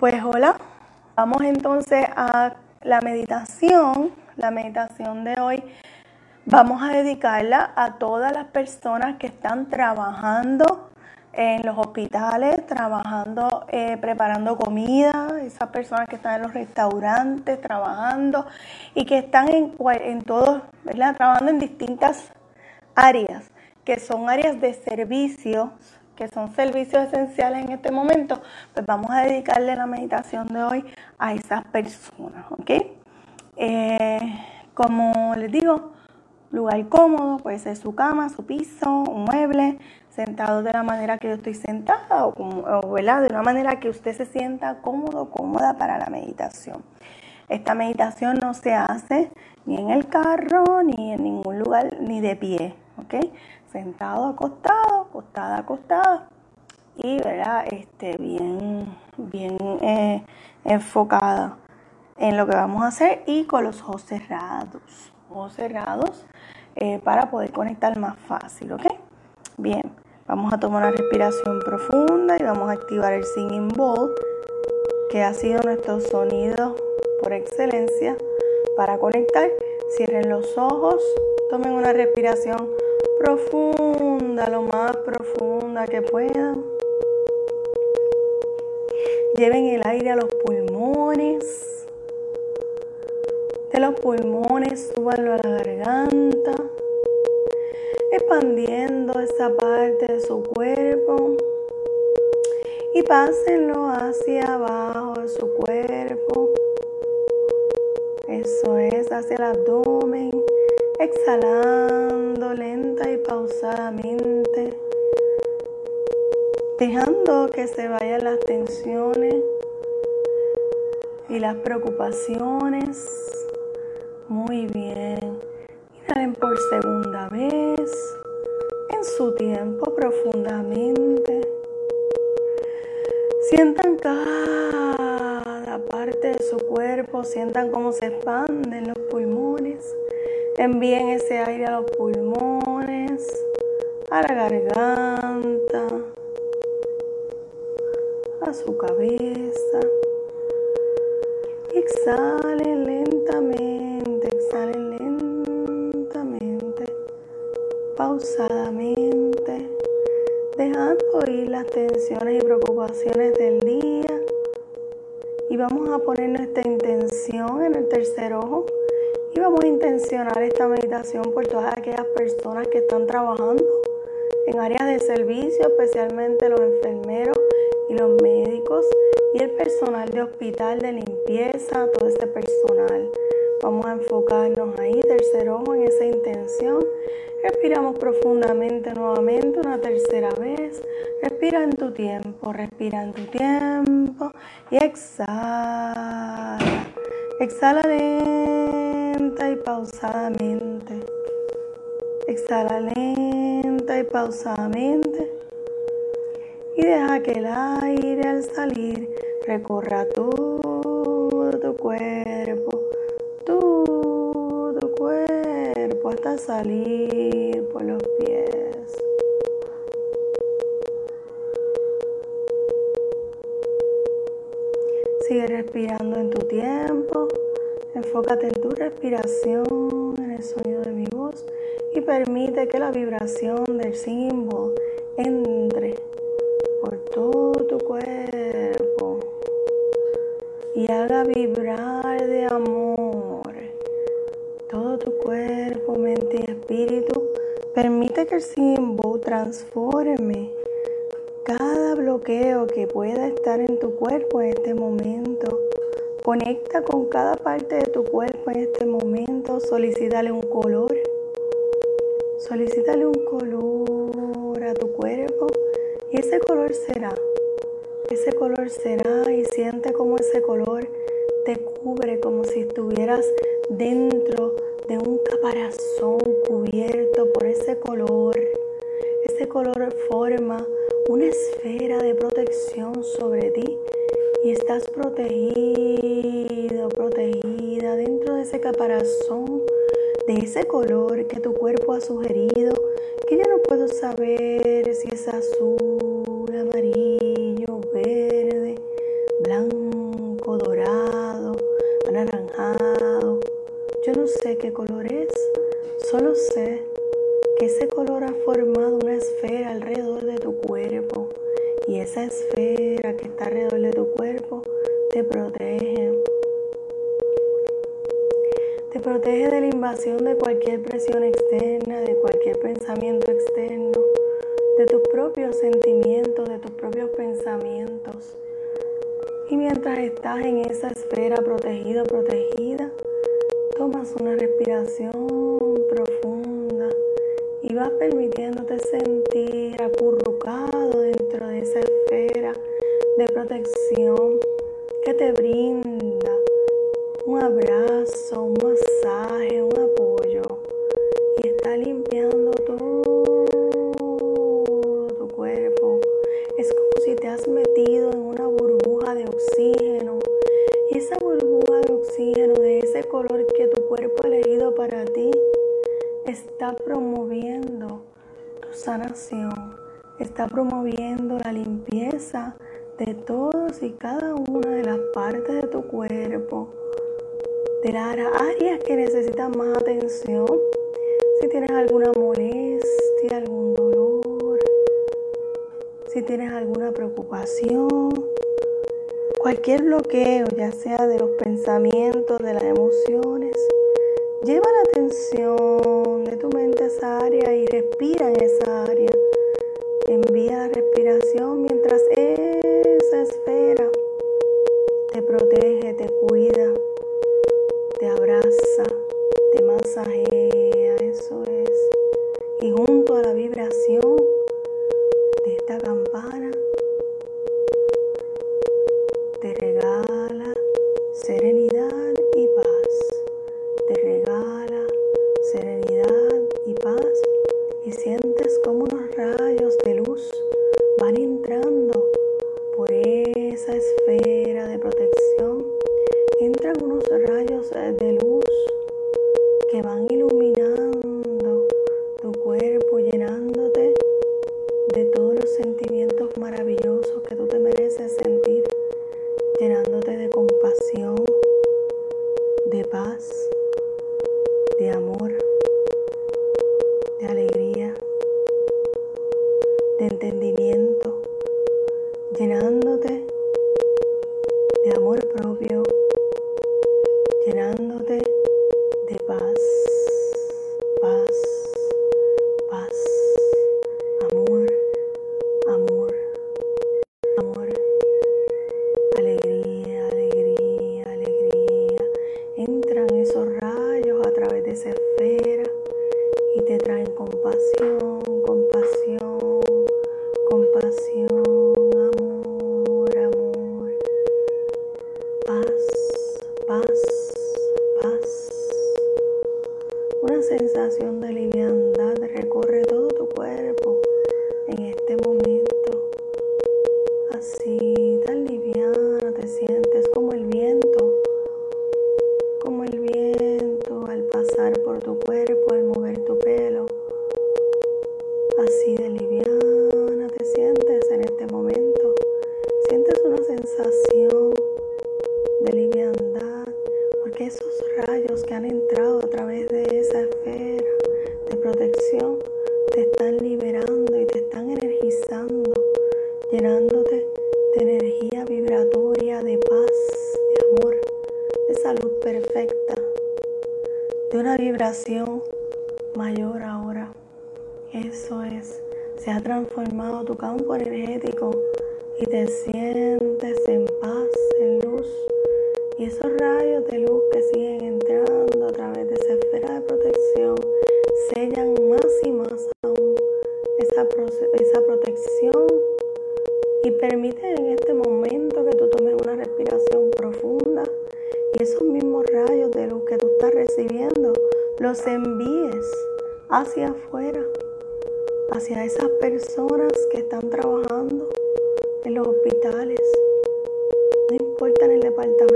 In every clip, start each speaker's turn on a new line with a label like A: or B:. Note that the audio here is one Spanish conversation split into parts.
A: Pues hola, vamos entonces a la meditación. La meditación de hoy vamos a dedicarla a todas las personas que están trabajando en los hospitales, trabajando, eh, preparando comida, esas personas que están en los restaurantes trabajando y que están en, todos, ¿verdad? Trabajando en distintas áreas, que son áreas de servicios que son servicios esenciales en este momento, pues vamos a dedicarle la meditación de hoy a esas personas, ¿ok? Eh, como les digo, lugar cómodo, puede ser su cama, su piso, un mueble, sentado de la manera que yo estoy sentada o, o ¿verdad? de una manera que usted se sienta cómodo, cómoda para la meditación. Esta meditación no se hace ni en el carro, ni en ningún lugar, ni de pie, ¿ok? Sentado, acostado, acostada, acostada y, ¿verdad? Este, bien, bien eh, enfocada en lo que vamos a hacer y con los ojos cerrados, ojos cerrados eh, para poder conectar más fácil, ¿ok? Bien, vamos a tomar una respiración profunda y vamos a activar el singing bowl, que ha sido nuestro sonido por excelencia para conectar. Cierren los ojos, tomen una respiración profunda, lo más profunda que puedan. Lleven el aire a los pulmones. De los pulmones, súbanlo a la garganta, expandiendo esa parte de su cuerpo y pásenlo hacia abajo de su cuerpo. Eso es, hacia el abdomen, exhalando lenta y pausadamente, dejando que se vayan las tensiones y las preocupaciones. Muy bien. Inhalen por segunda vez, en su tiempo profundamente. Sientan cada parte de su cuerpo, sientan cómo se expanden los pulmones. Envíen ese aire a los pulmones, a la garganta, a su cabeza. Exhalen lentamente, exhalen lentamente, pausadamente dejando ir las tensiones y preocupaciones del día. Y vamos a poner nuestra intención en el tercer ojo. Y vamos a intencionar esta meditación por todas aquellas personas que están trabajando en áreas de servicio, especialmente los enfermeros y los médicos y el personal de hospital de limpieza, todo ese personal. Vamos a enfocarnos ahí, tercer ojo, en esa intención Respiramos profundamente nuevamente una tercera vez. Respira en tu tiempo, respira en tu tiempo y exhala. Exhala y pausadamente. Exhala lenta y pausadamente. Y deja que el aire al salir recorra todo tu cuerpo hasta salir por los pies. Sigue respirando en tu tiempo. Enfócate en tu respiración, en el sonido de mi voz y permite que la vibración del símbolo entre por todo tu cuerpo y haga vibrar de amor todo tu cuerpo, mente y espíritu. Permite que el símbolo transforme cada bloqueo que pueda estar en tu cuerpo en este momento. Conecta con cada parte de tu cuerpo en este momento. Solicítale un color. Solicítale un color a tu cuerpo y ese color será. Ese color será y siente como ese color te cubre como si estuvieras dentro de un caparazón cubierto por ese color. Ese color forma una esfera de protección sobre ti y estás protegido, protegida dentro de ese caparazón, de ese color que tu cuerpo ha sugerido, que ya no puedo saber si es azul, amarillo, verde, blanco anaranjado. Yo no sé qué color es, solo sé que ese color ha formado una esfera alrededor de tu cuerpo y esa esfera que está alrededor de protege de la invasión de cualquier presión externa, de cualquier pensamiento externo, de tus propios sentimientos, de tus propios pensamientos. Y mientras estás en esa esfera protegida, protegida, tomas una respiración profunda y vas permitiéndote sentir acurrucado dentro de esa esfera de protección que te brinda abrazo, un masaje, un apoyo. Y está limpiando todo tu cuerpo. Es como si te has metido en una burbuja de oxígeno. Y esa burbuja de oxígeno de ese color que tu cuerpo ha elegido para ti está promoviendo tu sanación, está promoviendo la limpieza de todos y cada una de las partes de tu cuerpo de las áreas que necesitan más atención. Si tienes alguna molestia, algún dolor, si tienes alguna preocupación, cualquier bloqueo, ya sea de los pensamientos, de las emociones, lleva la atención de tu mente a esa área y respira en esa área. Sientes como unos rayos de luz van entrando por esa esfera de protección. Entran unos rayos de luz que van iluminando tu cuerpo, llenándote de todos los sentimientos maravillosos que tú te mereces sentir, llenándote de compasión, de paz, de amor, de alegría, entendimiento, llenándote de amor propio llenándote de paz, paz, paz, amor, amor, amor, alegría, alegría, alegría. Entran esos rayos a través de esa esfera y te traen compasión, perfecta, de una vibración mayor ahora. Eso es, se ha transformado tu campo energético y te sientes en paz, en luz. Y esos rayos de luz que siguen entrando a través de esa esfera de protección sellan más y más aún esa, esa protección y permiten en este momento que tú tomes una respiración profunda y esos mismos rayos de luz que tú estás recibiendo los envíes hacia afuera, hacia esas personas que están trabajando en los hospitales, no importa en el departamento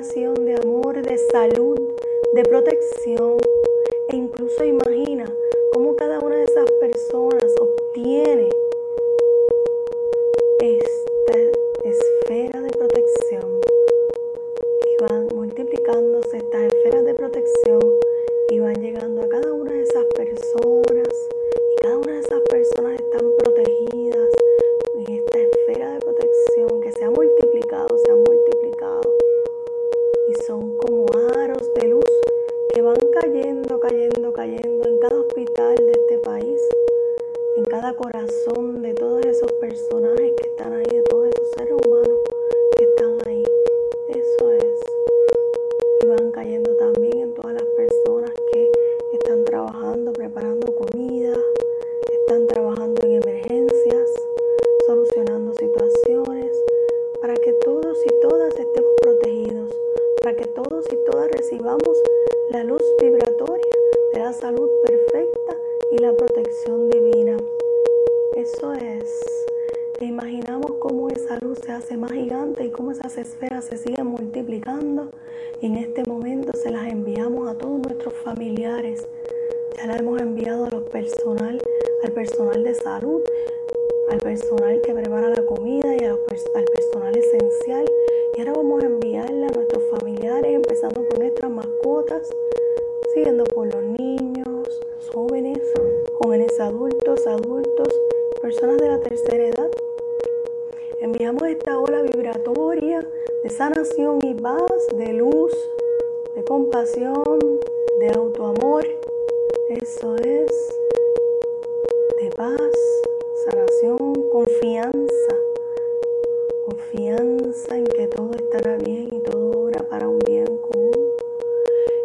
A: de amor, de salud, de protección. E incluso imagina enviado a los personal, al personal de salud, al personal que prepara la comida y al personal esencial. Y ahora vamos a enviarla a nuestros familiares, empezando por nuestras mascotas, siguiendo por los niños, los jóvenes, jóvenes adultos, adultos, personas de la tercera edad. Enviamos esta ola vibratoria de sanación y paz, de luz, de compasión, de autoamor. Eso es de paz, sanación, confianza. Confianza en que todo estará bien y todo obra para un bien común.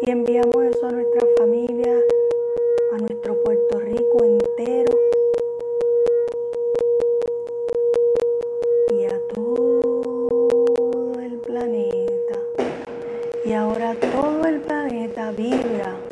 A: Y enviamos eso a nuestra familia, a nuestro Puerto Rico entero. Y a todo el planeta. Y ahora todo el planeta vibra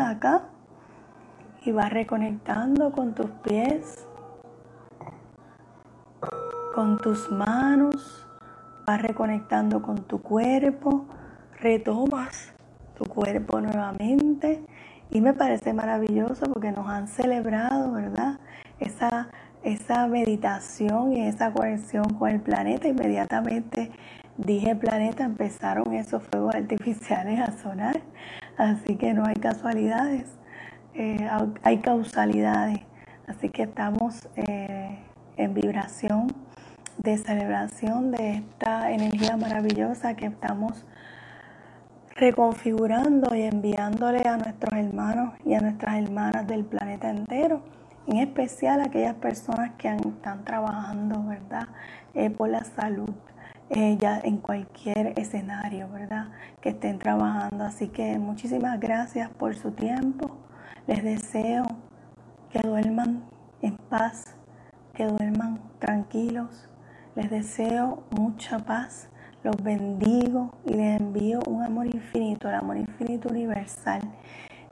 A: acá y vas reconectando con tus pies, con tus manos, vas reconectando con tu cuerpo, retomas tu cuerpo nuevamente y me parece maravilloso porque nos han celebrado, ¿verdad? Esa, esa meditación y esa conexión con el planeta inmediatamente dije planeta, empezaron esos fuegos artificiales a sonar. Así que no hay casualidades, eh, hay causalidades. Así que estamos eh, en vibración de celebración de esta energía maravillosa que estamos reconfigurando y enviándole a nuestros hermanos y a nuestras hermanas del planeta entero, en especial a aquellas personas que están trabajando, ¿verdad?, eh, por la salud ya en cualquier escenario, ¿verdad? Que estén trabajando. Así que muchísimas gracias por su tiempo. Les deseo que duerman en paz, que duerman tranquilos. Les deseo mucha paz. Los bendigo y les envío un amor infinito, el amor infinito universal.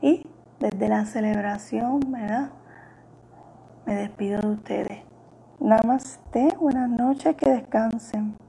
A: Y desde la celebración, ¿verdad? Me despido de ustedes. Namaste, buenas noches, que descansen.